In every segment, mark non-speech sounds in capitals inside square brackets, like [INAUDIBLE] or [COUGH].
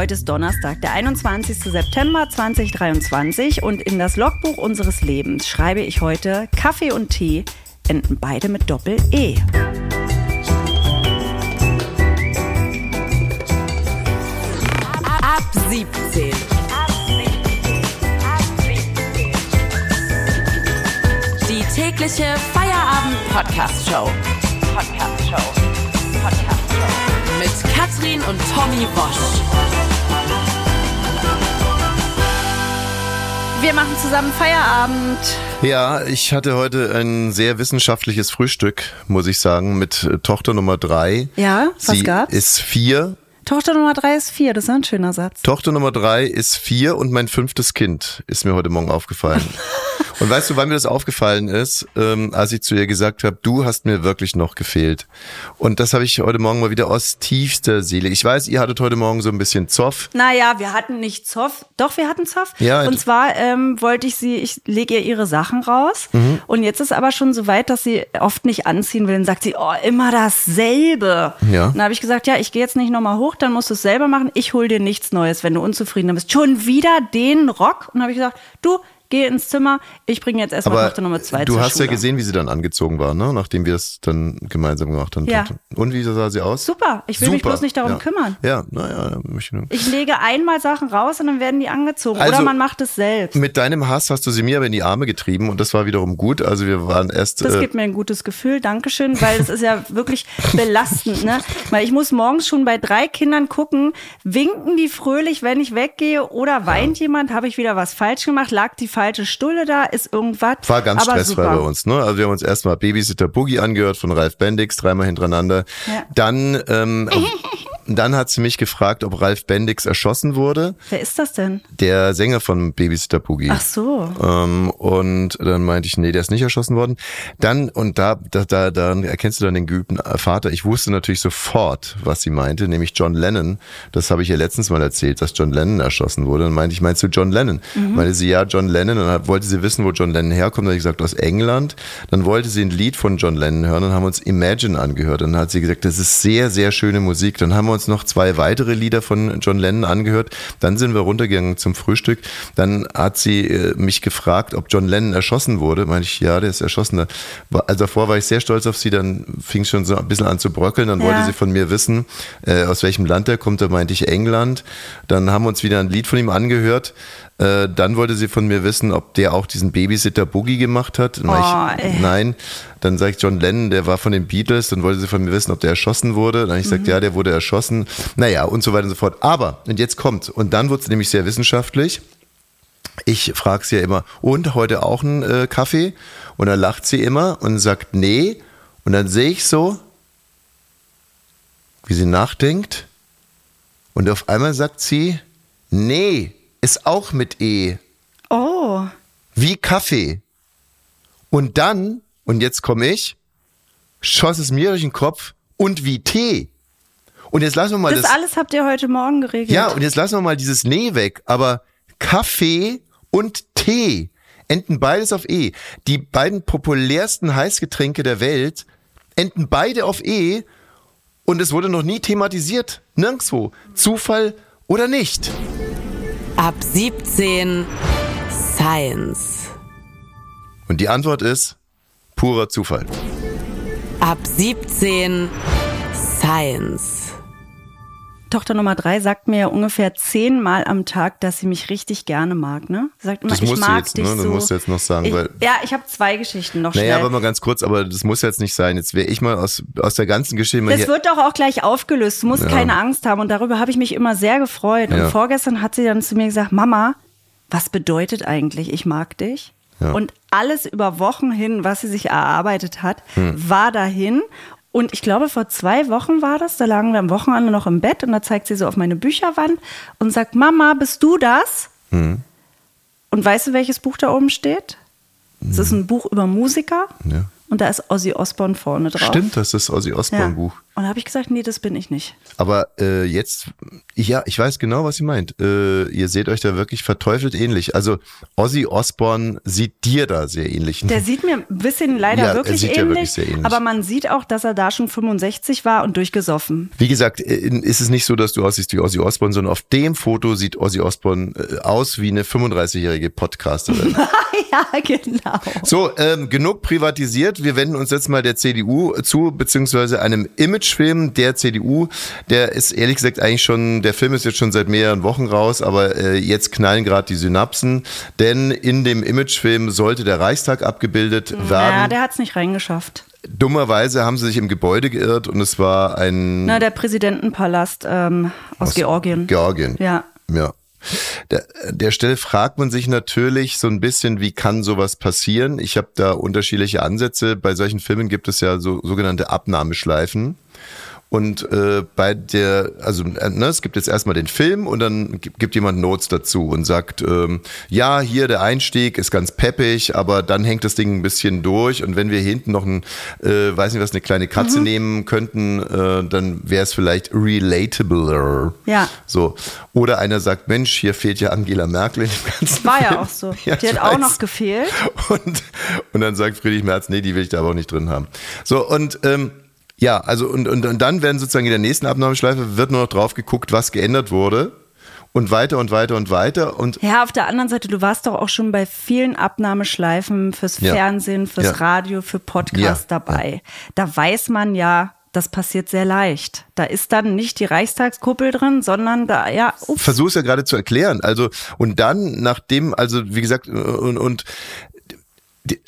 Heute ist Donnerstag, der 21. September 2023 und in das Logbuch unseres Lebens schreibe ich heute Kaffee und Tee enden beide mit Doppel-E. Ab 17. Die tägliche Feierabend-Podcast-Show. Podcast-Show. Katrin und Tommy Bosch. Wir machen zusammen Feierabend. Ja, ich hatte heute ein sehr wissenschaftliches Frühstück, muss ich sagen, mit Tochter Nummer drei. Ja, was Sie gab's? ist vier. Tochter Nummer drei ist vier, das ist ein schöner Satz. Tochter Nummer drei ist vier und mein fünftes Kind ist mir heute Morgen aufgefallen. [LAUGHS] und weißt du, wann mir das aufgefallen ist? Ähm, als ich zu ihr gesagt habe, du hast mir wirklich noch gefehlt. Und das habe ich heute Morgen mal wieder aus tiefster Seele. Ich weiß, ihr hattet heute Morgen so ein bisschen Zoff. Naja, wir hatten nicht Zoff. Doch, wir hatten Zoff. Ja, und zwar ähm, wollte ich sie, ich lege ihr ihre Sachen raus. Mhm. Und jetzt ist aber schon so weit, dass sie oft nicht anziehen will. Dann sagt sie, oh, immer dasselbe. Ja. Dann habe ich gesagt, ja, ich gehe jetzt nicht nochmal hoch, dann musst du es selber machen. Ich hol dir nichts Neues, wenn du unzufrieden bist. Schon wieder den Rock? Und habe ich gesagt, du, geh ins Zimmer, ich bringe jetzt erstmal Tochter Nummer zwei du hast Schule. ja gesehen, wie sie dann angezogen war, ne? nachdem wir es dann gemeinsam gemacht haben. Ja. Und wie sah sie aus? Super, ich will mich bloß nicht darum ja. kümmern. Ja, naja, ich. Ich lege einmal Sachen raus und dann werden die angezogen. Also- Oder man macht es selbst. Mit deinem Hass hast du sie mir aber in die Arme getrieben und das war wiederum gut. Also wir waren erst. Das äh, gibt mir ein gutes Gefühl, Dankeschön, weil es ist ja [LAUGHS] wirklich belastend, ne? Weil ich muss morgens schon bei drei Kindern gucken, winken die fröhlich, wenn ich weggehe oder weint jemand, habe ich wieder was falsch gemacht, lag die falsche Stulle da, ist irgendwas. war ganz aber stressfrei super. bei uns, ne? Also wir haben uns erstmal Babysitter Boogie angehört von Ralf Bendix, dreimal hintereinander. Ja. Dann, ähm, dann hat sie mich gefragt, ob Ralf Bendix erschossen wurde. Wer ist das denn? Der Sänger von Babysitter Boogie. Ach so. Ähm, und dann meinte ich, nee, der ist nicht erschossen worden. Dann, und da, da, da, dann erkennst du dann den geübten Vater. Ich wusste natürlich sofort, was sie meinte, nämlich John Lennon. Das habe ich ihr letztens mal erzählt, dass John Lennon erschossen wurde. Dann meinte ich, meinst du John Lennon? Meinte sie, ja, John Lennon. Und dann wollte sie wissen, wo John Lennon herkommt. Dann habe ich gesagt, aus England. Dann wollte sie ein Lied von John Lennon hören und haben uns Imagine angehört. Dann hat sie gesagt, das ist sehr, sehr schöne Musik. Dann haben wir uns noch zwei weitere Lieder von John Lennon angehört. Dann sind wir runtergegangen zum Frühstück. Dann hat sie äh, mich gefragt, ob John Lennon erschossen wurde. Meinte ich, ja, der ist erschossen. Also davor war ich sehr stolz auf sie. Dann fing es schon so ein bisschen an zu bröckeln. Dann Ja. wollte sie von mir wissen, äh, aus welchem Land er kommt. Da meinte ich England. Dann haben wir uns wieder ein Lied von ihm angehört. Äh, dann wollte sie von mir wissen, ob der auch diesen Babysitter Boogie gemacht hat. Oh, ich, nein. Dann sage ich John Lennon, der war von den Beatles. Dann wollte sie von mir wissen, ob der erschossen wurde. Dann habe ich gesagt, ja, der wurde erschossen. Naja, und so weiter und so fort. Aber, und jetzt kommt, und dann wurde es nämlich sehr wissenschaftlich. Ich frage sie ja immer, und heute auch einen äh, Kaffee? Und dann lacht sie immer und sagt, nee. Und dann sehe ich so, wie sie nachdenkt. Und auf einmal sagt sie, nee, ist auch mit E. Oh. Wie Kaffee. Und dann, und jetzt komme ich, schoss es mir durch den Kopf und wie Tee. Und jetzt lassen wir mal Das, das. alles habt ihr heute Morgen geregelt. ja, und jetzt lassen wir mal dieses Nee weg. Aber Kaffee und Tee enden beides auf E. Die beiden populärsten Heißgetränke der Welt enden beide auf E. Und es wurde noch nie thematisiert. Nirgendwo. Zufall oder nicht. Ab 17. Science. Und die Antwort ist purer Zufall. Ab 17. Science. Tochter Nummer drei sagt mir ja ungefähr zehnmal am Tag, dass sie mich richtig gerne mag, ne? Sie sagt immer, Das ich mag jetzt, dich ne? Das so. musst du jetzt noch sagen, ich, weil- Ja, ich habe zwei Geschichten noch Naja, schnell. aber mal ganz kurz, aber das muss jetzt nicht sein. Jetzt wäre ich mal aus, aus der ganzen Geschichte Das wird doch auch gleich aufgelöst. Du musst keine Angst haben. Und darüber habe ich mich immer sehr gefreut. Ja. Und vorgestern hat sie dann zu mir gesagt, Mama, was bedeutet eigentlich, ich mag dich? Ja. Und alles über Wochen hin, was sie sich erarbeitet hat, Hm. war dahin. Und ich glaube, vor zwei Wochen war das, da lagen wir am Wochenende noch im Bett und da zeigt sie so auf meine Bücherwand und sagt, Mama, bist du das? Hm. Und weißt du, welches Buch da oben steht? Es ist ein Buch über Musiker Ja. und da ist Ozzy Osbourne vorne drauf. Stimmt, das ist das Ozzy Osbourne Buch. Und da habe ich gesagt, nee, das bin ich nicht. Aber äh, jetzt, ja, ich weiß genau, was ihr meint. Äh, ihr seht euch da wirklich verteufelt ähnlich. Also Ozzy Osbourne sieht dir da sehr ähnlich. Der sieht mir ein bisschen leider Ja, wirklich, sieht ähnlich, ja wirklich sehr ähnlich. aber man sieht auch, dass er da schon 65 war und durchgesoffen. Wie gesagt, äh, ist es nicht so, dass du aussiehst wie Ozzy Osbourne, sondern auf dem Foto sieht Ozzy Osbourne äh, aus wie eine 35-jährige Podcasterin. [LAUGHS] ja, genau. So, ähm, genug privatisiert. Wir wenden uns jetzt mal der CDU zu, beziehungsweise einem Imagefilm der CDU. Der ist ehrlich gesagt eigentlich schon, der Film ist jetzt schon seit mehreren Wochen raus, aber äh, jetzt knallen gerade die Synapsen, denn in dem Imagefilm sollte der Reichstag abgebildet Ja, werden. der hat es nicht reingeschafft. Dummerweise haben sie sich im Gebäude geirrt und es war ein Na, der Präsidentenpalast ähm, aus, Georgien. Georgien. Ja. Ja. Der, der Stelle fragt man sich natürlich so ein bisschen, wie kann sowas passieren? Ich habe da unterschiedliche Ansätze. Bei solchen Filmen gibt es ja so sogenannte Abnahmeschleifen. Und äh, bei der, also äh, ne, es gibt jetzt erstmal den Film und dann gibt, jemand Notes dazu und sagt, ähm, ja, hier der Einstieg ist ganz peppig, aber dann hängt das Ding ein bisschen durch und wenn wir hinten noch ein, äh, weiß nicht was, eine kleine Katze nehmen könnten, äh, dann wäre es vielleicht relatabler. Ja. So. Oder einer sagt, Mensch, hier fehlt ja Angela Merkel dem ganzen War Film. ja auch so. [LAUGHS] Ja, die hat auch weiß. noch gefehlt. Und, und dann sagt Friedrich Merz, nee, die will ich da aber auch nicht drin haben. So, und ähm, ja, also und, und, und dann werden sozusagen in der nächsten Abnahmeschleife wird nur noch drauf geguckt, was geändert wurde. Und weiter und weiter und weiter. Und Ja, auf der anderen Seite, du warst doch auch schon bei vielen Abnahmeschleifen fürs Ja. Fernsehen, fürs Ja. Radio, für Podcasts Ja. dabei. Da weiß man ja, das passiert sehr leicht. Da ist dann nicht die Reichstagskuppel drin, sondern da, ja, es ja gerade zu erklären. Also und dann nachdem, also wie gesagt und, und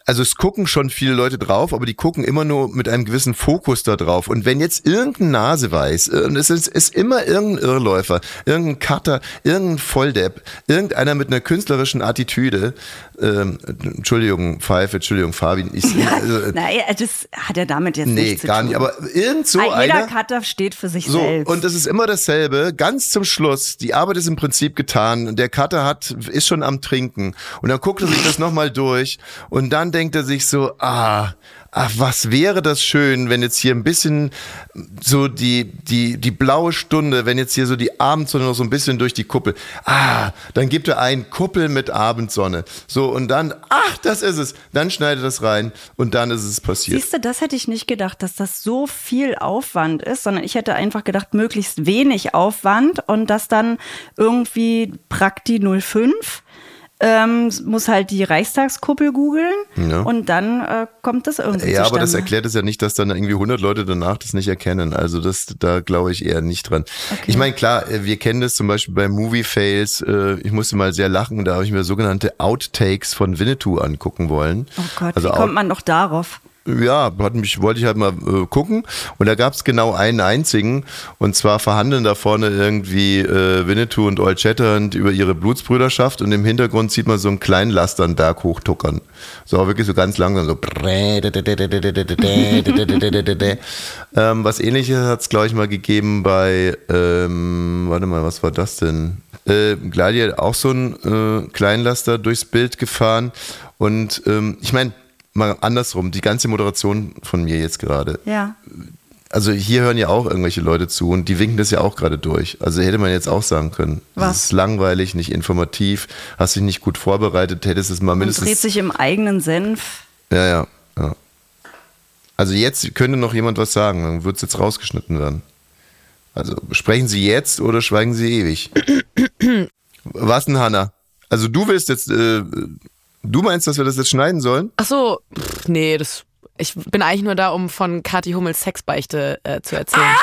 also es gucken schon viele Leute drauf, aber die gucken immer nur mit einem gewissen Fokus da drauf. Und wenn jetzt irgendein Naseweiß, und es ist, ist immer irgendein Irrläufer, irgendein Cutter, irgendein Volldepp, irgendeiner mit einer künstlerischen Attitüde, ähm, Entschuldigung, Pfeife, Entschuldigung, Fabi, ich, [LAUGHS] also, Naja, das hat er damit jetzt nee, nichts zu gar tun. nicht, aber irgend so Ah, Jeder einer. Cutter steht für sich So, selbst. und es ist immer dasselbe. Ganz zum Schluss, die Arbeit ist im Prinzip getan. Der Cutter hat, ist schon am Trinken. Und dann guckt er sich das nochmal durch. Und dann denkt er sich so, ah, ach, was wäre das schön, wenn jetzt hier ein bisschen so die, die, die blaue Stunde, wenn jetzt hier so die Abendsonne noch so ein bisschen durch die Kuppel. Ah, dann gibt er ein Kuppel mit Abendsonne. So, und dann, ach, das ist es. Dann schneidet das rein und dann ist es passiert. Siehst du, das hätte ich nicht gedacht, dass das so viel Aufwand ist, sondern ich hätte einfach gedacht, möglichst wenig Aufwand und das dann irgendwie Prakti 05 ähm, muss halt die Reichstagskuppel googeln Ja. und dann äh, kommt das irgendwie Ja, aber das zustande. erklärt es ja nicht, dass dann irgendwie 100 Leute danach das nicht erkennen. Also das, da glaube ich eher nicht dran. Ich meine, klar, äh, wir kennen das zum Beispiel bei Movie Fails. äh, Ich musste mal sehr lachen, da habe ich mir sogenannte Outtakes von Winnetou angucken wollen. Oh Gott, also wie kommt man doch darauf? Ja, hat mich, wollte ich halt mal äh, gucken. Und da gab es genau einen einzigen. Und zwar verhandeln da vorne irgendwie äh, Winnetou und Old Shatterhand über ihre Blutsbrüderschaft. Und im Hintergrund sieht man so einen kleinen Laster einen Berg hochtuckern. So wirklich so ganz langsam so. [LAUGHS] ähm, was ähnliches hat es, glaube ich, mal gegeben bei, ähm, warte mal, was war das denn? Äh, Gladiator auch so ein äh, Kleinlaster durchs Bild gefahren. Und ähm, ich meine, mal andersrum, die ganze Moderation von mir jetzt gerade. Ja. Also hier hören ja auch irgendwelche Leute zu und die winken das ja auch gerade durch. Also hätte man jetzt auch sagen können. Was? Das ist langweilig, nicht informativ, hast dich nicht gut vorbereitet, hättest es mal Und mindestens. dreht sich im eigenen Senf. Ja, ja, ja. Also jetzt könnte noch jemand was sagen, dann wird es jetzt rausgeschnitten werden. Also sprechen Sie jetzt oder schweigen Sie ewig? [COUGHS] was denn, Hanna? Also du willst jetzt, äh, du meinst, dass wir das jetzt schneiden sollen? Ach so, pff, nee, das. Ich bin eigentlich nur da, um von Kathi Hummels Sexbeichte äh, zu erzählen.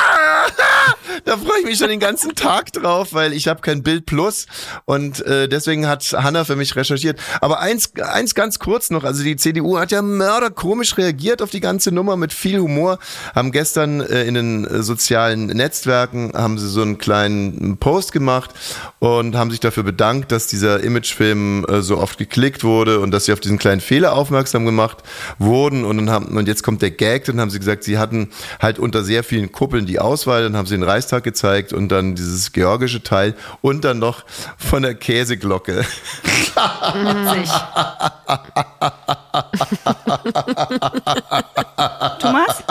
Da freue ich mich schon den ganzen Tag drauf, weil ich habe kein Bild Plus und äh, deswegen hat Hanna für mich recherchiert. Aber eins, eins ganz kurz noch, also die CDU hat ja mörderkomisch reagiert auf die ganze Nummer mit viel Humor, haben gestern äh, in den äh, sozialen Netzwerken, haben sie so einen kleinen Post gemacht und haben sich dafür bedankt, dass dieser Imagefilm äh, so oft geklickt wurde und dass sie auf diesen kleinen Fehler aufmerksam gemacht wurden. Und dann haben, und jetzt kommt der Gag, dann haben sie gesagt, sie hatten halt unter sehr vielen Kuppeln die Auswahl, dann haben sie den Reichstag gezeigt und dann dieses georgische Teil und dann noch von der Käseglocke. Witzig. Thomas?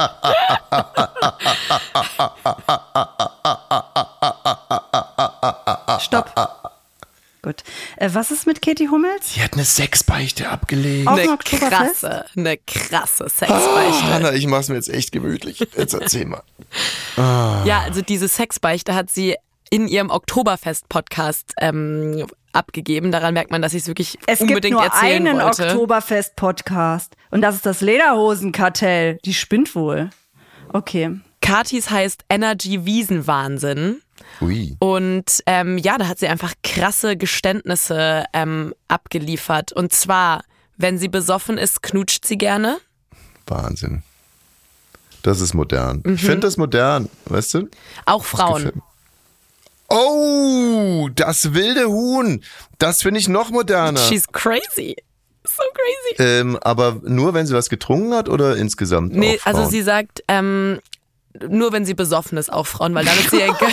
[LAUGHS] Stopp. Gut. Äh, was ist mit Katie Hummels? Sie hat eine Sexbeichte abgelegt. Dem Eine krasse, eine krasse Ah, Sexbeichte. Hanna, ich mach's mir jetzt echt gemütlich. Jetzt erzähl mal. [LAUGHS] Ja, also diese Sexbeichte hat sie in ihrem Oktoberfest-Podcast ähm, abgegeben. Daran merkt man, dass ich es wirklich Es gibt unbedingt nur erzählen einen wollte. Oktoberfest-Podcast. Und das ist das Lederhosenkartell. Die spinnt wohl. Okay. Katis heißt Energy Wiesenwahnsinn. Ui. Und ähm, ja, da hat sie einfach krasse Geständnisse ähm, abgeliefert. Und zwar, wenn sie besoffen ist, knutscht sie gerne. Wahnsinn. Das ist modern. Mhm. Ich finde das modern, weißt du? Auch Frauen. Oh, das wilde Huhn. Das finde ich noch moderner. She's crazy. So crazy. Ähm, aber nur, wenn sie was getrunken hat oder insgesamt? Nee, also sie sagt, ähm, nur wenn sie besoffen ist, auch Frauen, weil dann ist ihr egal.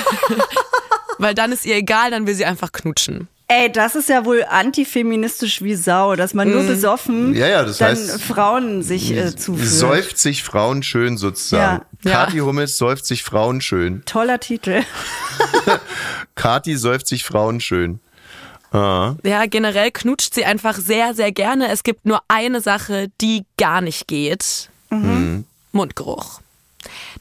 [LAUGHS] weil dann ist ihr egal, dann will sie einfach knutschen. Ey, das ist ja wohl antifeministisch wie Sau, dass man nur besoffen Mhm. Ja, ja, das dann heißt, Frauen sich äh, zuführt. Säuft sich Frauen schön sozusagen. Ja. Ja. Kathi Hummels säuft sich Frauen schön. Toller Titel. [LAUGHS] [LAUGHS] Kathi säuft sich Frauen schön. Ah. Ja, generell knutscht sie einfach sehr, sehr gerne. Es gibt nur eine Sache, die gar nicht geht. Mhm. Mundgeruch.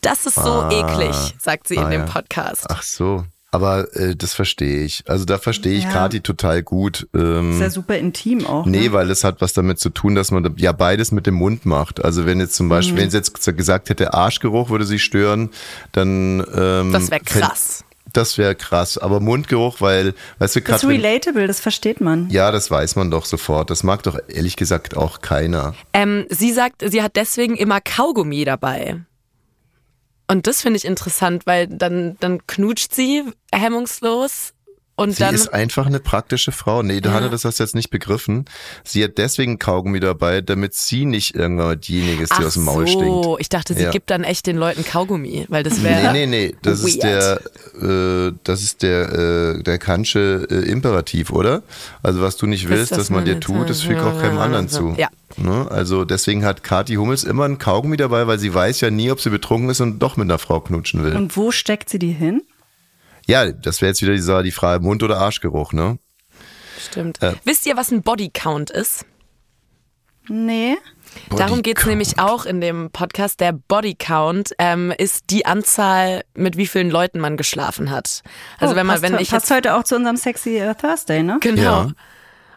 Das ist so eklig, sagt sie in Ah, dem ja. Podcast. Ach so. Aber äh, das verstehe ich. Also da verstehe ich Ja. Kathi total gut. Ähm, Ist ja super intim auch. Nee, ne? weil es hat was damit zu tun, dass man ja beides mit dem Mund macht. Also wenn jetzt zum Beispiel, Mhm. wenn sie jetzt gesagt hätte, Arschgeruch würde sie stören, dann ähm, Das wäre krass. Das wäre krass. Aber Mundgeruch, weil, weißt du, Das ist relatable, das versteht man. ja, das weiß man doch sofort. Das mag doch ehrlich gesagt auch keiner. Ähm, sie sagt, sie hat deswegen immer Kaugummi dabei. Und das finde ich interessant, weil dann, dann knutscht sie hemmungslos und Sie dann. ist einfach eine praktische Frau. Nee, Hanna, das hast du jetzt nicht begriffen. Sie hat deswegen Kaugummi dabei, damit sie nicht irgendwann diejenige ist, die Ach aus dem Maul so, stinkt. ich dachte, sie Ja. gibt dann echt den Leuten Kaugummi, weil das wäre. Nee, nee, nee, das ist der, weird. äh, das ist der, äh, der Kantsche äh, Imperativ, oder? Also was du nicht willst, das dass man dir tut, das fügt auch keinem anderen zu. Ja. Ne? Also deswegen hat Kathi Hummels immer ein Kaugummi dabei, weil sie weiß ja nie, ob sie betrunken ist und doch mit einer Frau knutschen will. Und wo steckt sie die hin? Ja, das wäre jetzt wieder die, die Frage Mund- oder Arschgeruch, ne? Stimmt. Äh. Wisst ihr, was ein Bodycount ist? Nee. Darum geht es nämlich auch in dem Podcast. Der Bodycount ähm, ist die Anzahl, mit wie vielen Leuten man geschlafen hat. Also oh, wenn man, passt, wenn ich passt jetzt heute auch zu unserem Sexy äh, Thursday, ne? genau. Ja.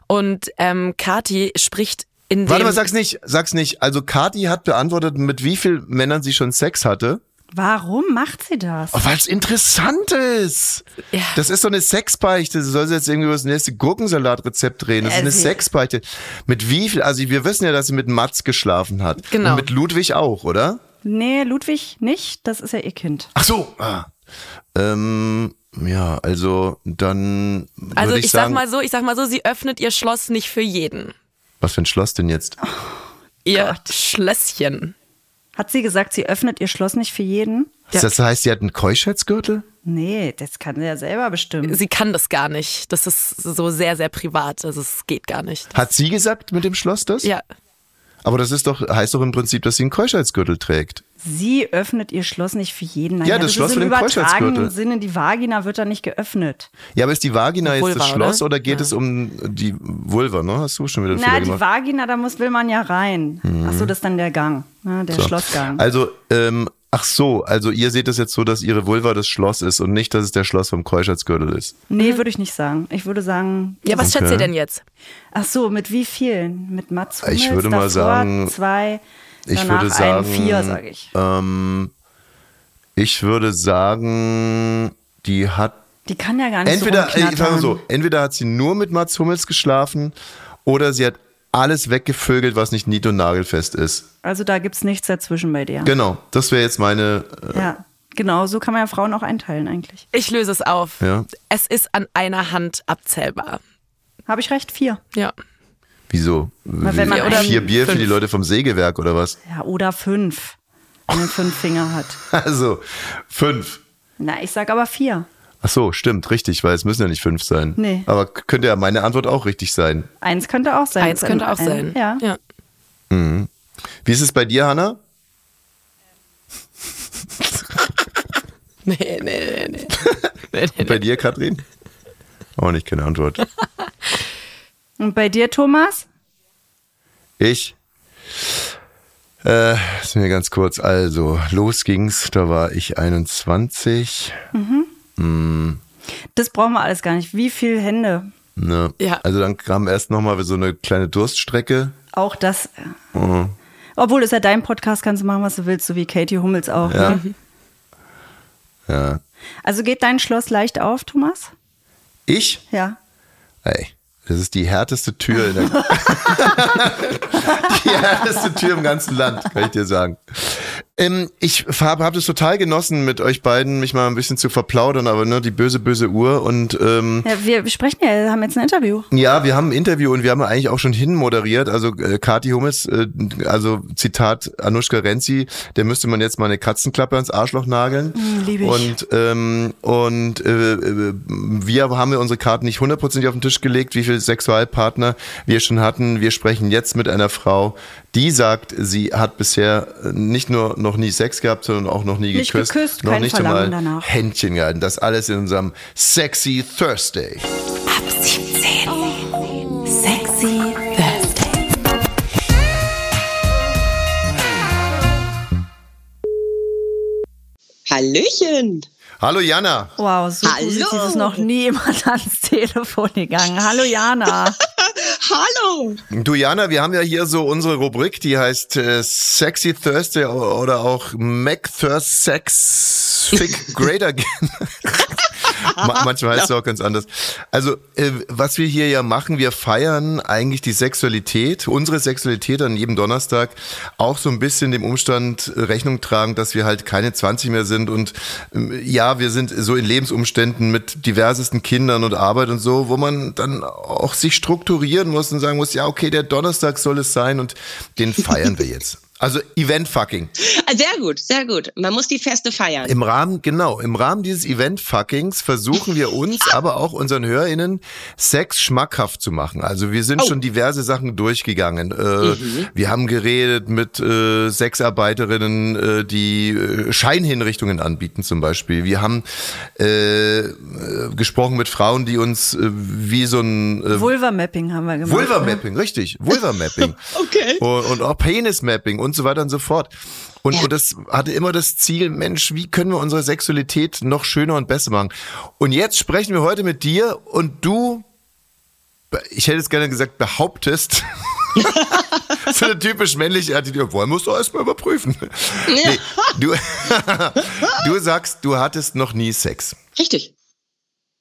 Und ähm, Kati spricht in dem Warte mal, sag's nicht, sag's nicht. Also Kathi hat beantwortet, mit wie vielen Männern sie schon Sex hatte. Warum macht sie das? Oh, Weil es interessant ist. Ja. Das ist so eine Sexbeichte. Sie soll sie jetzt irgendwie über das nächste Gurkensalatrezept drehen. Das ist eine Sexbeichte. Mit wie viel? Also wir wissen ja, dass sie mit Mats geschlafen hat. Genau. Und mit Ludwig auch, oder? Nee, Ludwig nicht. Das ist ja ihr Kind. Ach so. Ah. Ähm, ja, also dann Also ich, ich, sag sagen, mal so, ich sag mal so, sie öffnet ihr Schloss nicht für jeden. was für ein Schloss denn jetzt? Ihr Schlösschen. Hat sie gesagt, sie öffnet ihr Schloss nicht für jeden? Das heißt, sie hat einen Keuschheitsgürtel? Nee, das kann sie ja selber bestimmen. Sie kann das gar nicht. Das ist so sehr, sehr privat. Also es geht gar nicht. Hat sie gesagt mit dem Schloss das? Ja. Aber das ist doch, heißt doch im Prinzip, dass sie einen Keuschheitsgürtel trägt. Sie öffnet ihr Schloss nicht für jeden. Ja, das Schloss ist im übertragenen. Sinne, die Vagina wird da nicht geöffnet. Ja, aber ist die Vagina jetzt Vulva, das Schloss oder? oder, geht es um die Vulva, ne? Hast du schon wieder Na, die gemacht? Vagina, da muss, will man ja rein. Ach so, das ist dann der Gang, ne, der So. Schlossgang. Also, ähm, ach so, also ihr seht das jetzt so, dass ihre Vulva das Schloss ist und nicht, dass es der Schloss vom Keuschheitsgürtel ist. nee, würde ich nicht sagen. Ich würde sagen, Ja, was Okay. schätzt ihr denn jetzt? ach so, mit wie vielen? Mit Mats Hummels Ich würde mal davor sagen- zwei, Ich danach würde sagen, ein, vier, sage ich. Ähm, ich würde sagen, die hat Die kann ja gar nicht entweder, so ich sag rumknattern. so, entweder hat sie nur mit Mats Hummels geschlafen oder sie hat alles weggevögelt, was nicht nied- und nagelfest ist. Also da gibt's nichts dazwischen bei dir. Genau, das wäre jetzt meine. Äh, Ja, genau, so kann man ja Frauen auch einteilen eigentlich. Ich löse es auf. Ja. Es ist an einer Hand abzählbar. Habe ich recht? Vier. Ja. Wieso? wenn man Wie- vier Bier für fünf. die Leute vom Sägewerk oder was? Ja, oder fünf, wenn man fünf Finger hat. [LAUGHS] Also fünf. Na, ich sag aber vier. Ach so, stimmt, richtig, weil es müssen ja nicht fünf sein. Nee. Aber könnte ja meine Antwort auch richtig sein. Eins könnte auch sein. Eins könnte auch Ein- sein. Ja. ja. Wie ist es bei dir, Hanna? [LAUGHS] Nee, nee, nee, nee. nee, [LAUGHS] nee, Bei dir, Katrin? Auch nicht keine Antwort. Und bei dir, Thomas? Ich? Äh, ist mir ganz kurz. Also, los ging's. Da war ich 21. Das brauchen wir alles gar nicht. Wie viele Hände? Ne? Ja. Also dann kam erst nochmal so eine kleine Durststrecke. Auch das. Obwohl, ist ja dein Podcast, kannst du machen, was du willst, so wie Katie Hummels auch. Ja. Ne? Ja. Also geht dein Schloss leicht auf, Thomas? Ich? Ja. Ey, das ist die härteste Tür in der [LAUGHS] Die härteste Tür im ganzen Land, kann ich dir sagen. Ähm, ich habe hab das total genossen, mit euch beiden mich mal ein bisschen zu verplaudern, aber ne, die böse, böse Uhr und ähm, ja wir sprechen ja, wir haben jetzt ein Interview. Ja, wir haben ein Interview und wir haben eigentlich auch schon hinmoderiert. Also äh, Kati Hummels, äh, also Zitat Anushka Renzi, der müsste man jetzt mal eine Katzenklappe ans Arschloch nageln. lieb ich. Und ähm, und äh, äh, wir haben ja unsere Karten nicht hundertprozentig auf den Tisch gelegt, wie viele Sexualpartner wir schon hatten. Wir sprechen jetzt mit einer Frau, die sagt, sie hat bisher nicht nur noch nie Sex gehabt, sondern auch noch nie Nicht geküsst, geküsst, noch nicht einmal danach. Händchen gehalten. Das alles in unserem Sexy Thursday. Ab 17. Sexy Thursday. Hallöchen! Hallo Jana. Wow, so Hallo. positiv ist noch nie jemand [LAUGHS] ans Telefon gegangen. Hallo Jana. [LAUGHS] Hallo! Du Jana, wir haben ja hier so unsere Rubrik, die heißt äh, Sexy Thursday oder auch Mac Thirst Sex Fick [LAUGHS] Great Again. [LAUGHS] manchmal heißt es auch ganz anders. Also, äh, was wir hier ja machen, wir feiern eigentlich die Sexualität, unsere Sexualität an jedem Donnerstag, auch so ein bisschen dem Umstand äh, Rechnung tragen, dass wir halt keine 20 mehr sind und ähm, ja, wir sind so in Lebensumständen mit diversesten Kindern und Arbeit und so, wo man dann auch sich strukturieren muss und sagen muss, ja, okay, der Donnerstag soll es sein und den feiern wir jetzt. [LAUGHS] Also Event-Fucking. Ah, Sehr gut, sehr gut. Man muss die Feste feiern. Im Rahmen, genau, im Rahmen dieses Event-Fuckings versuchen wir uns, aber auch unseren HörerInnen, Sex schmackhaft zu machen. Also wir sind Oh. schon diverse Sachen durchgegangen. Äh, Wir haben geredet mit äh, Sexarbeiterinnen, äh, die äh, Scheinhinrichtungen anbieten zum Beispiel. Wir haben äh, äh, gesprochen mit Frauen, die uns äh, wie so ein äh, Vulva-Mapping haben wir gemacht. ne? Vulva-Mapping, richtig. Vulva-Mapping. [LAUGHS] Okay. Und, und auch Penis-Mapping und so weiter und so fort. Und, Ja. und das hatte immer das Ziel, Mensch, wie können wir unsere Sexualität noch schöner und besser machen? Und jetzt sprechen wir heute mit dir und du, ich hätte es gerne gesagt, behauptest, [LAUGHS] so eine typisch männliche Attitüde, wollen es doch erstmal überprüfen. Nee, du, [LAUGHS] du sagst, du hattest noch nie Sex. Richtig.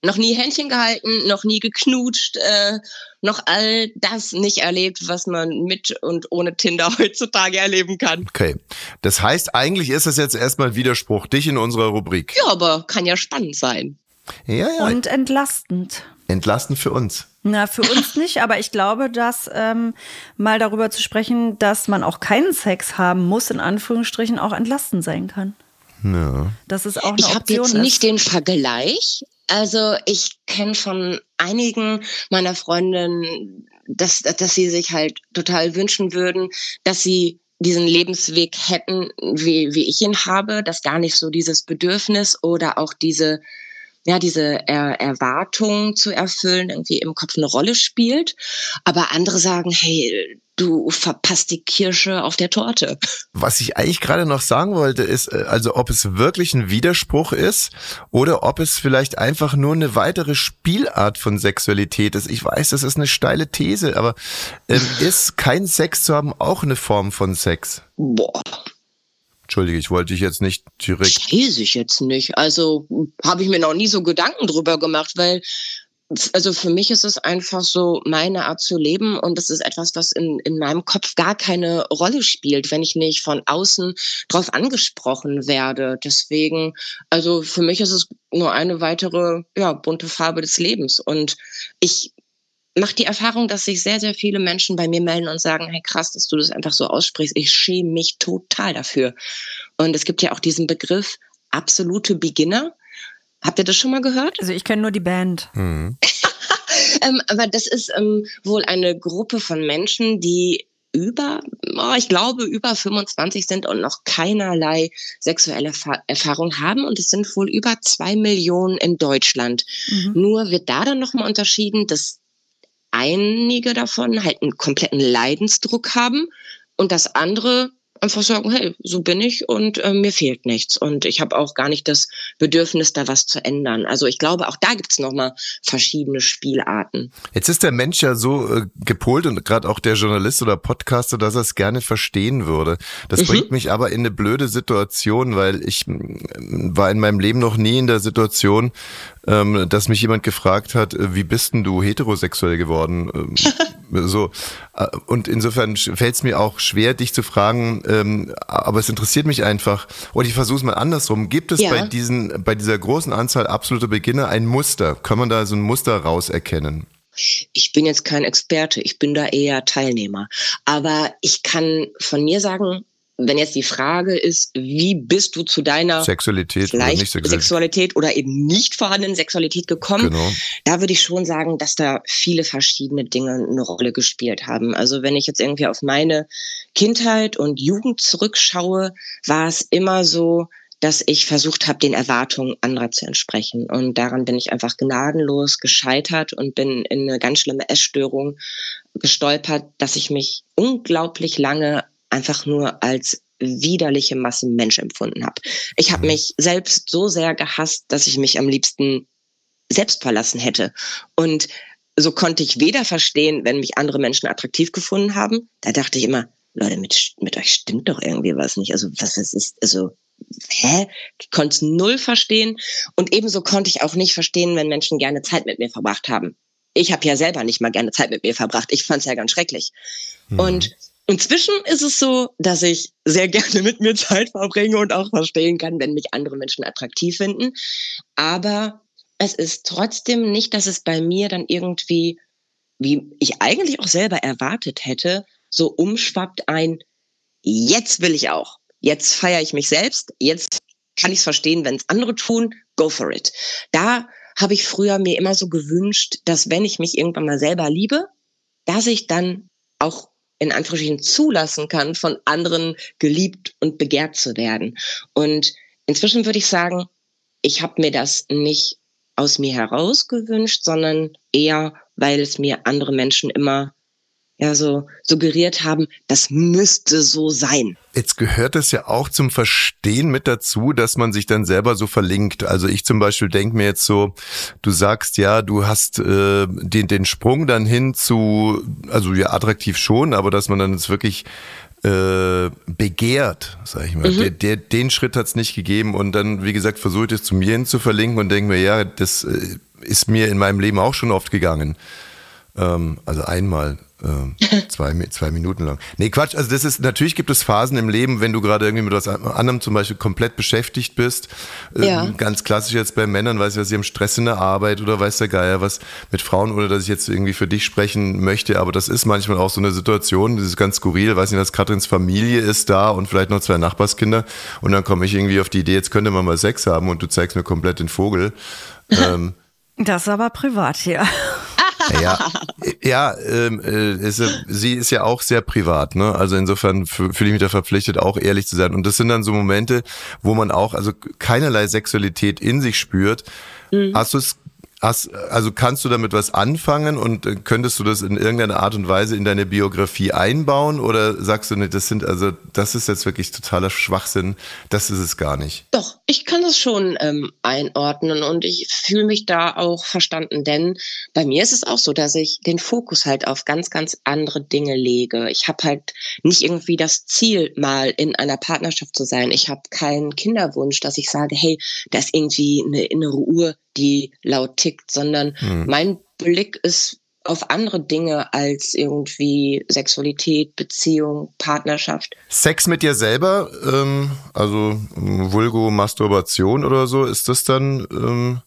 Noch nie Händchen gehalten, noch nie geknutscht, äh, noch all das nicht erlebt, was man mit und ohne Tinder [LAUGHS] heutzutage erleben kann. Okay. Das heißt, eigentlich ist das jetzt erstmal Widerspruch, dich in unserer Rubrik. Ja, aber kann ja spannend sein. Ja, ja. Und entlastend. Entlasten für uns. Na, für uns [LAUGHS] nicht, aber ich glaube, dass ähm, mal darüber zu sprechen, dass man auch keinen Sex haben muss, in Anführungsstrichen, auch entlastend sein kann. Ja. Dass es auch eine Ich habe jetzt ist. nicht den Vergleich. Also ich kenne von einigen meiner Freundinnen, dass, dass sie sich halt total wünschen würden, dass sie diesen Lebensweg hätten, wie, wie ich ihn habe, dass gar nicht so dieses Bedürfnis oder auch diese ja, diese er Erwartung zu erfüllen irgendwie im Kopf eine Rolle spielt. Aber andere sagen, hey, du verpasst die Kirsche auf der Torte. Was ich eigentlich gerade noch sagen wollte, ist, äh, also ob es wirklich ein Widerspruch ist oder ob es vielleicht einfach nur eine weitere Spielart von Sexualität ist. Ich weiß, das ist eine steile These, aber ähm, [LAUGHS] ist kein Sex zu haben auch eine Form von Sex? Boah, Entschuldige, ich wollte dich jetzt nicht direkt. weiß ich jetzt nicht. Also habe ich mir noch nie so Gedanken drüber gemacht, weil also für mich ist es einfach so meine Art zu leben und es ist etwas, was in, in meinem Kopf gar keine Rolle spielt, wenn ich nicht von außen drauf angesprochen werde. Deswegen, also für mich ist es nur eine weitere, ja, bunte Farbe des Lebens und ich mache die Erfahrung, dass sich sehr, sehr viele Menschen bei mir melden und sagen, hey krass, dass du das einfach so aussprichst. Ich schäme mich total dafür. Und es gibt ja auch diesen Begriff absolute Beginner. Habt ihr das schon mal gehört? Also ich kenne nur die Band. [LAUGHS] Hm. Ähm, aber das ist ähm, wohl eine Gruppe von Menschen, die über, oh, ich glaube, über 25 sind und noch keinerlei sexuelle Erfa- Erfahrung haben. Und es sind wohl über zwei Millionen in Deutschland. Nur wird da dann nochmal unterschieden, dass einige davon halt einen kompletten Leidensdruck haben und das andere einfach sagen, hey, so bin ich und äh, mir fehlt nichts. Und ich habe auch gar nicht das Bedürfnis, da was zu ändern. Also ich glaube, auch da gibt's noch nochmal verschiedene Spielarten. Jetzt ist der Mensch ja so äh, gepolt und gerade auch der Journalist oder Podcaster, dass er es gerne verstehen würde. Das bringt mich aber in eine blöde Situation, weil ich mm, war in meinem Leben noch nie in der Situation, ähm, dass mich jemand gefragt hat, äh, wie bist denn du heterosexuell geworden? Ähm, [LAUGHS] so. Äh, Und insofern fällt es mir auch schwer, dich zu fragen, ähm, aber es interessiert mich einfach. Und ich versuche es mal andersrum. Gibt es Ja. bei diesen, bei dieser großen Anzahl absoluter Beginner ein Muster? Kann man da so ein Muster rauserkennen? Ich bin jetzt kein Experte, ich bin da eher Teilnehmer. Aber ich kann von mir sagen, wenn jetzt die Frage ist, wie bist du zu deiner Sexualität oder sexuell? Sexualität oder eben nicht vorhandenen Sexualität gekommen, Genau. da würde ich schon sagen, dass da viele verschiedene Dinge eine Rolle gespielt haben. Also wenn ich jetzt irgendwie auf meine Kindheit und Jugend zurückschaue, war es immer so, dass ich versucht habe, den Erwartungen anderer zu entsprechen. Und daran bin ich einfach gnadenlos gescheitert und bin in eine ganz schlimme Essstörung gestolpert, dass ich mich unglaublich lange einfach nur als widerliche Masse Mensch empfunden habe. Ich habe mich selbst so sehr gehasst, dass ich mich am liebsten selbst verlassen hätte. Und so konnte ich weder verstehen, wenn mich andere Menschen attraktiv gefunden haben. Da dachte ich immer, Leute, mit, mit euch stimmt doch irgendwie was nicht. Also was es ist, also hä? Ich konnte es null verstehen. Und ebenso konnte ich auch nicht verstehen, wenn Menschen gerne Zeit mit mir verbracht haben. Ich habe ja selber nicht mal gerne Zeit mit mir verbracht. Ich fand es ja ganz schrecklich. Und inzwischen ist es so, dass ich sehr [LAUGHS] gerne mit mir Zeit verbringe und auch verstehen kann, wenn mich andere Menschen attraktiv finden. Aber es ist trotzdem nicht, dass es bei mir dann irgendwie, wie ich eigentlich auch selber erwartet hätte, so umschwappt ein, jetzt will ich auch. Jetzt feiere ich mich selbst. Jetzt kann ich es verstehen, wenn es andere tun. Go for it. Da habe ich früher mir immer so gewünscht, dass wenn ich mich irgendwann mal selber liebe, dass ich dann auch in Anführungsstrichen zulassen kann, von anderen geliebt und begehrt zu werden. Und inzwischen würde ich sagen, ich habe mir das nicht aus mir heraus gewünscht, sondern eher, weil es mir andere Menschen immer ja so suggeriert haben, das müsste so sein. Jetzt gehört es ja auch zum Verstehen mit dazu, dass man sich dann selber so verlinkt. Also ich zum Beispiel denke mir jetzt so, du sagst ja, du hast äh, den, den Sprung dann hin zu, also ja attraktiv schon, aber dass man dann jetzt wirklich äh, begehrt, sag ich mal. Der, der, den Schritt hat es nicht gegeben und dann, wie gesagt, versuche ich es zu mir hin zu verlinken und denke mir, ja, das äh, ist mir in meinem Leben auch schon oft gegangen. Ähm, also einmal, zwei, Mi- zwei Minuten lang. Nee, Quatsch, also das ist, natürlich gibt es Phasen im Leben, wenn du gerade irgendwie mit was anderem zum Beispiel komplett beschäftigt bist. Ähm, Ja. Ganz klassisch jetzt bei Männern, weiß ich was, sie haben Stress in der Arbeit oder weiß der Geier was mit Frauen, ohne dass ich jetzt irgendwie für dich sprechen möchte, aber das ist manchmal auch so eine Situation, das ist ganz skurril, weiß nicht, dass Katrins Familie ist da und vielleicht noch zwei Nachbarskinder und dann komme ich irgendwie auf die Idee, jetzt könnte man mal Sex haben und du zeigst mir komplett den Vogel. [LAUGHS] ähm, Das ist aber privat hier. ja, ja ähm, äh, ist, ja- sie ist ja auch sehr privat, ne? Also insofern fü- fühle ich mich da verpflichtet, auch ehrlich zu sein. Und das sind dann so Momente, wo man auch also keinerlei Sexualität in sich spürt. Hast du es Hast, also kannst du damit was anfangen und äh, könntest du das in irgendeiner Art und Weise in deine Biografie einbauen oder sagst du nicht, das sind also das ist jetzt wirklich totaler Schwachsinn, das ist es gar nicht. Doch, ich kann das schon ähm, einordnen und ich fühle mich da auch verstanden, denn bei mir ist es auch so, dass ich den Fokus halt auf ganz, ganz andere Dinge lege. Ich habe halt nicht irgendwie das Ziel, mal in einer Partnerschaft zu sein. Ich habe keinen Kinderwunsch, dass ich sage, hey, da ist irgendwie eine innere Uhr, die laut tickt, sondern mein Blick ist auf andere Dinge als irgendwie Sexualität, Beziehung, Partnerschaft. Sex mit dir selber, ähm, also ähm, Vulgo Masturbation oder so, ist das dann ähm,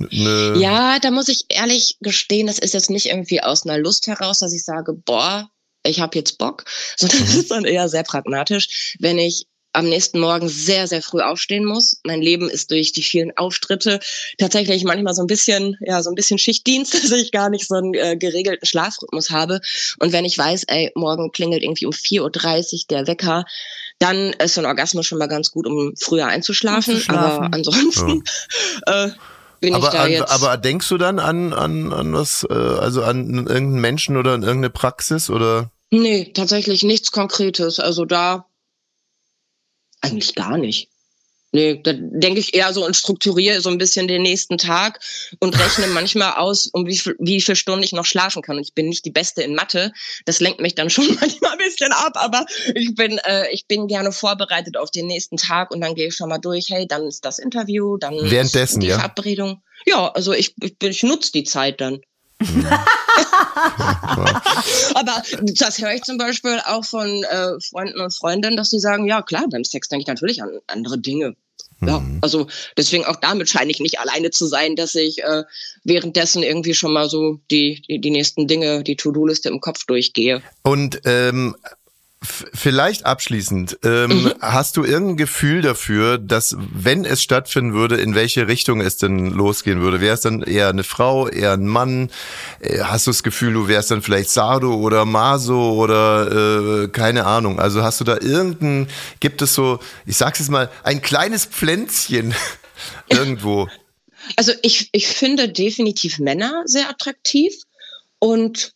eine Ja, da muss ich ehrlich gestehen, das ist jetzt nicht irgendwie aus einer Lust heraus, dass ich sage, boah, ich habe jetzt Bock, [LAUGHS] sondern das ist dann eher sehr pragmatisch, wenn ich am nächsten Morgen sehr, sehr früh aufstehen muss. Mein Leben ist durch die vielen Auftritte tatsächlich manchmal so ein bisschen, ja, so ein bisschen Schichtdienst, [LAUGHS] dass ich gar nicht so einen äh, geregelten Schlafrhythmus habe. Und wenn ich weiß, ey, morgen klingelt irgendwie um 4.30 Uhr der Wecker, dann ist so ein Orgasmus schon mal ganz gut, um früher einzuschlafen. Aber ansonsten [LAUGHS] äh, bin ich Aber, da an, jetzt. aber denkst du dann an, an, an was, äh, also an irgendeinen Menschen oder an irgendeine Praxis oder? Nee, tatsächlich nichts Konkretes. Also da eigentlich gar nicht. Nee, da denke ich eher so und strukturiere so ein bisschen den nächsten Tag und rechne manchmal aus, um wie viel, wie viele Stunden ich noch schlafen kann. Und ich bin nicht die Beste in Mathe. Das lenkt mich dann schon [LAUGHS] manchmal ein bisschen ab, aber ich bin, äh, ich bin gerne vorbereitet auf den nächsten Tag und dann gehe ich schon mal durch, hey, dann ist das Interview, dann Währenddessen, ist die ja? Verabredung. Ja, also ich, ich, ich nutze die Zeit dann. [LAUGHS] Aber das höre ich zum Beispiel auch von äh, Freunden und Freundinnen, dass sie sagen, ja klar, beim Sex denke ich natürlich an andere Dinge. Ja, also deswegen auch damit scheine ich nicht alleine zu sein, dass ich äh, währenddessen irgendwie schon mal so die, die, die nächsten Dinge, die To-Do-Liste im Kopf durchgehe. Und ähm, vielleicht abschließend, ähm, Mhm. hast du irgendein Gefühl dafür, dass wenn es stattfinden würde, in welche Richtung es denn losgehen würde? Wäre es dann eher eine Frau, eher ein Mann? Äh, Hast du das Gefühl, du wärst dann vielleicht Sado oder Maso oder äh, keine Ahnung? Also hast du da irgendein, gibt es so, ich sag's jetzt mal, ein kleines Pflänzchen [LAUGHS] irgendwo? Also ich, ich finde definitiv Männer sehr attraktiv und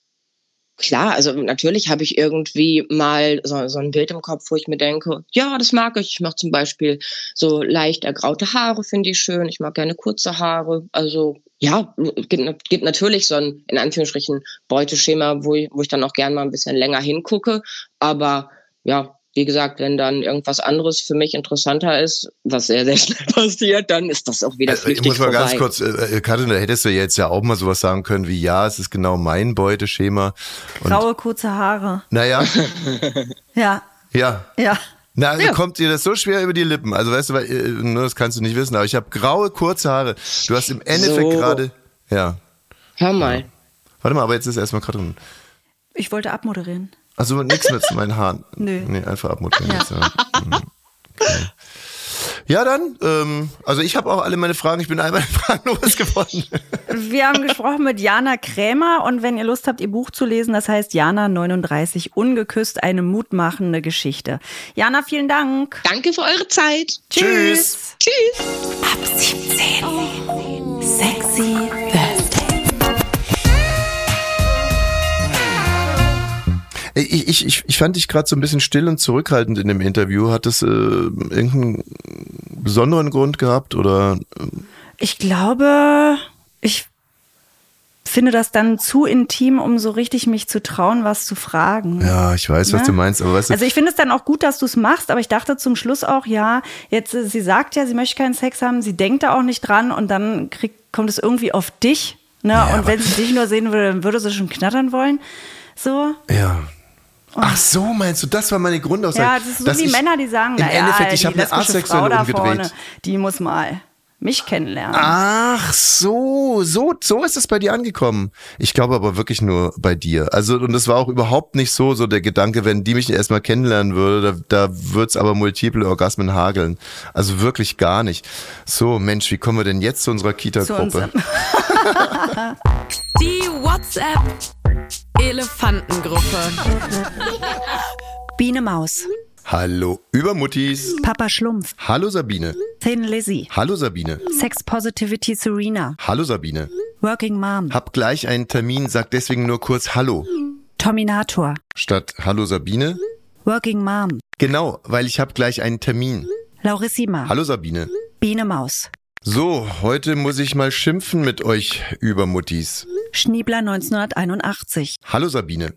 klar, also natürlich habe ich irgendwie mal so, so ein Bild im Kopf, wo ich mir denke, ja, das mag ich. Ich mache zum Beispiel so leicht ergraute Haare, finde ich schön. Ich mag gerne kurze Haare. Also ja, gibt, gibt natürlich so ein, in Anführungsstrichen, Beuteschema, wo ich, wo ich dann auch gerne mal ein bisschen länger hingucke. Aber ja, wie gesagt, wenn dann irgendwas anderes für mich interessanter ist, was sehr, sehr [LAUGHS] schnell passiert, dann ist das auch wieder Ich flüchtig muss mal vorbei. ganz kurz, äh, äh, Katrin, da hättest du jetzt ja auch mal sowas sagen können wie, ja, es ist genau mein Beuteschema. Und Graue, kurze Haare. naja, [LAUGHS] Ja, ja. ja. Na, Ja. kommt dir das so schwer über die Lippen? Also weißt du, weil, äh, nur das kannst du nicht wissen, aber ich habe graue, kurze Haare. Du hast im Endeffekt So. gerade. Ja. Hör mal. Warte mal, aber jetzt ist erstmal Katrin. Ich wollte abmoderieren. Also nichts mit [LAUGHS] meinen Haaren. Nö. Nee, einfach abmoderieren. jetzt, Ja. Mhm. Okay. Ja, dann, ähm, also ich habe auch alle meine Fragen, ich bin einmal [LAUGHS] Fragen losgeworden. Wir haben gesprochen mit Jana Krämer und wenn ihr Lust habt, ihr Buch zu lesen, das heißt Jana 39, ungeküsst, eine mutmachende Geschichte. Jana, vielen Dank. Danke für eure Zeit. Tschüss. Tschüss. Ab 17. Sexy Ich, ich, ich, ich fand dich gerade so ein bisschen still und zurückhaltend in dem Interview. Hat das äh, irgendeinen besonderen Grund gehabt oder? Ich glaube, ich finde das dann zu intim, um so richtig mich zu trauen, was zu fragen. Ja, ich weiß, was Ne? du meinst, aber weißt du, Also ich finde es dann auch gut, dass du es machst, aber ich dachte zum Schluss auch, ja, jetzt, äh, sie sagt ja, sie möchte keinen Sex haben, sie denkt da auch nicht dran und dann kriegt, kommt es irgendwie auf dich. Ne? Ja, und wenn sie dich nur sehen würde, dann würde sie schon knattern wollen. So. Ja. Ach so, meinst du, das war meine Grundaussage. Ja, das ist so dass wie ich- Männer, die sagen, im na ja, Endeffekt, ich habe eine lesbische asexuelle Frau da umgedreht. vorne, die muss mal mich kennenlernen. Ach so, so, so ist es bei dir angekommen. Ich glaube aber wirklich nur bei dir. Also, und es war auch überhaupt nicht so, so der Gedanke, wenn die mich erstmal kennenlernen würde, da, da wird's aber multiple Orgasmen hageln. Also wirklich gar nicht. So, Mensch, wie kommen wir denn jetzt zu unserer Kita-Gruppe? [LAUGHS] Die WhatsApp Elefantengruppe. Biene Maus, Hallo, Übermuttis. Papa Schlumpf, Hallo Sabine. Thin Lizzy, Hallo Sabine. Sex Positivity Serena, Hallo Sabine. Working Mom, Hab gleich einen Termin, sag deswegen nur kurz Hallo. Terminator, Statt Hallo Sabine? Working Mom, Genau, weil ich hab gleich einen Termin. Laurissima, Hallo Sabine. Biene Maus, So, heute muss ich mal schimpfen mit euch Übermuttis. Schniebler 1981, Hallo Sabine.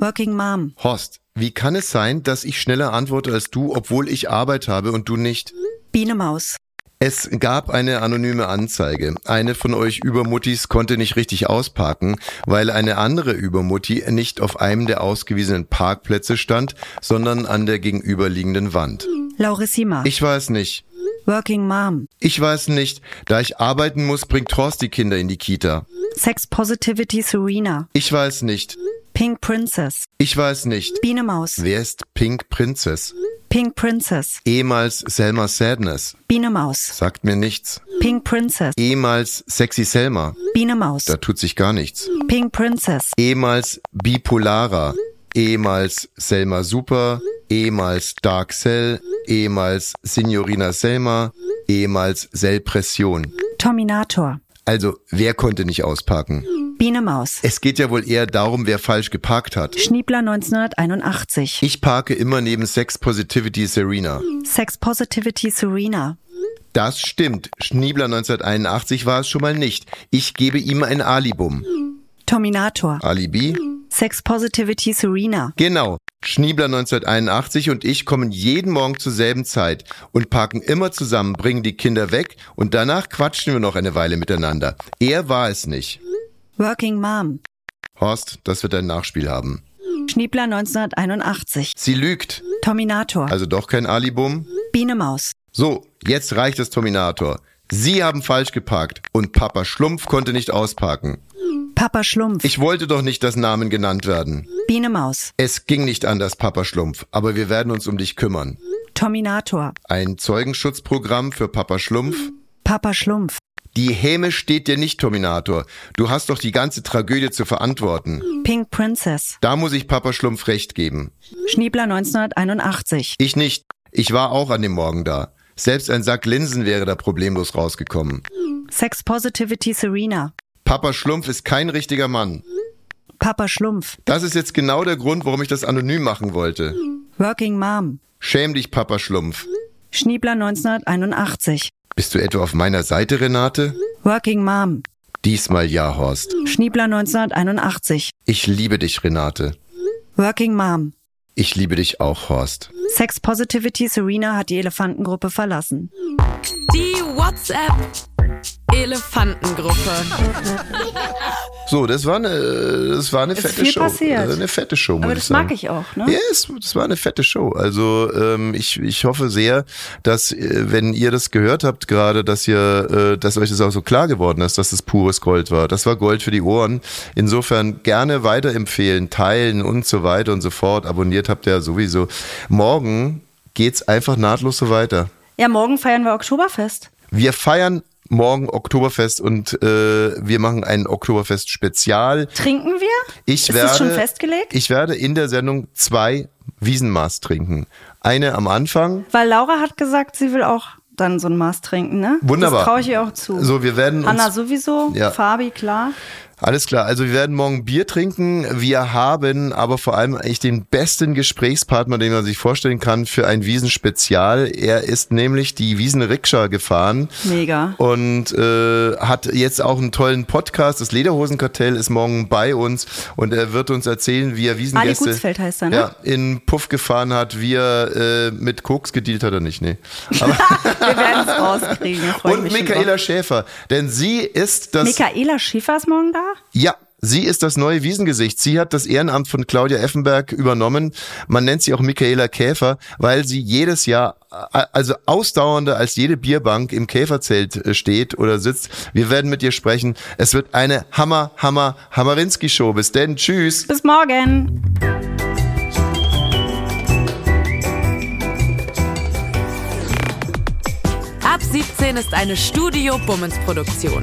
Working Mom, Horst, wie kann es sein, dass ich schneller antworte als du, obwohl ich Arbeit habe und du nicht? Biene Maus, Es gab eine anonyme Anzeige. Eine von euch Übermuttis konnte nicht richtig ausparken, weil eine andere Übermutti nicht auf einem der ausgewiesenen Parkplätze stand, sondern an der gegenüberliegenden Wand. Laurissima, Ich weiß nicht. Working Mom, Ich weiß nicht. Da ich arbeiten muss, bringt Horst die Kinder in die Kita. Sex Positivity Serena, Ich weiß nicht. Pink Princess, Ich weiß nicht. Biene Maus, Wer ist Pink Princess? Pink Princess. Ehemals Selma Sadness. Biene Maus. Sagt mir nichts. Pink Princess. Ehemals Sexy Selma. Biene Maus. Da tut sich gar nichts. Pink Princess. Ehemals Bipolara. Ehemals Selma Super. Ehemals Dark Cell. Ehemals Signorina Selma. Ehemals Selpression. Terminator. Also, wer konnte nicht ausparken? Biene Maus. Es geht ja wohl eher darum, wer falsch geparkt hat. Schniebler 1981. Ich parke immer neben Sex Positivity Serena. Sex Positivity Serena. Das stimmt. Schniebler 1981 war es schon mal nicht. Ich gebe ihm ein Alibum. Terminator. Alibi? Sex Positivity Serena. Genau. Schniebler 1981 und ich kommen jeden Morgen zur selben Zeit und parken immer zusammen, bringen die Kinder weg und danach quatschen wir noch eine Weile miteinander. Er war es nicht. Working Mom. Horst, das wird ein Nachspiel haben. Schniebler 1981. Sie lügt. Terminator. Also doch kein Alibum? Biene Maus. So, jetzt reicht es Terminator. Sie haben falsch geparkt und Papa Schlumpf konnte nicht ausparken. Papa Schlumpf. Ich wollte doch nicht, dass Namen genannt werden. Biene Maus. Es ging nicht anders, Papa Schlumpf, aber wir werden uns um dich kümmern. Terminator. Ein Zeugenschutzprogramm für Papa Schlumpf? Papa Schlumpf. Die Häme steht dir nicht, Terminator. Du hast doch die ganze Tragödie zu verantworten. Pink Princess. Da muss ich Papa Schlumpf recht geben. Schniebler 1981. Ich nicht. Ich war auch an dem Morgen da. Selbst ein Sack Linsen wäre da problemlos rausgekommen. Sex Positivity Serena. Papa Schlumpf ist kein richtiger Mann. Papa Schlumpf. Das ist jetzt genau der Grund, warum ich das anonym machen wollte. Working Mom. Schäm dich, Papa Schlumpf. Schniebler 1981. Bist du etwa auf meiner Seite, Renate? Working Mom. Diesmal ja, Horst. Schniebler 1981. Ich liebe dich, Renate. Working Mom. Ich liebe dich auch, Horst. Sex Positivity Serena hat die Elefantengruppe verlassen. Die WhatsApp Elefantengruppe. So, das war eine, das war eine Ist fette viel Show. passiert. Also eine fette Show, Aber das mag ich auch, ne? Ja, es, das war eine fette Show. Also ähm, ich, ich hoffe sehr, dass äh, wenn ihr das gehört habt gerade, dass ihr, äh, dass euch das auch so klar geworden ist, dass das pures Gold war. Das war Gold für die Ohren. Insofern gerne weiterempfehlen, teilen und so weiter und so fort. Abonniert habt ihr ja sowieso. Morgen geht's einfach nahtlos so weiter. Ja, morgen feiern wir Oktoberfest. Wir feiern morgen Oktoberfest und äh, wir machen ein Oktoberfest-Spezial. Trinken wir? Ich Ist werde, das schon festgelegt? Ich werde in der Sendung zwei Wiesenmaß trinken. Eine am Anfang. Weil Laura hat gesagt, sie will auch dann so ein Maß trinken, ne? Wunderbar. Das traue ich ihr auch zu. So, wir werden uns, Anna sowieso, Ja. Fabi, klar. Alles klar. Also wir werden morgen Bier trinken. Wir haben aber vor allem eigentlich den besten Gesprächspartner, den man sich vorstellen kann für ein Wiesenspezial. Er ist nämlich die Wiesen-Rikscha gefahren. Mega. und äh, hat jetzt auch einen tollen Podcast. Das Lederhosenkartell ist morgen bei uns und er wird uns erzählen, wie er Wiesengäste Ali Gutsfeld heißt er, ne? ja, in Puff gefahren hat, wie er äh, mit Koks gedealt hat er nicht, nee. [LAUGHS] Wir werden es rauskriegen. [LAUGHS] Und Michaela Schäfer, denn sie ist das. Michaela Schäfer ist morgen da? Ja, sie ist das neue Wiesengesicht. Sie hat das Ehrenamt von Claudia Effenberg übernommen. Man nennt sie auch Michaela Käfer, weil sie jedes Jahr, äh, also ausdauernder als jede Bierbank im Käferzelt äh, steht oder sitzt. Wir werden mit ihr sprechen. Es wird eine Hammer, Hammer, Hammerinski-Show. Bis denn. Tschüss. Bis morgen. Ab 17 ist eine Studio Bummens Produktion.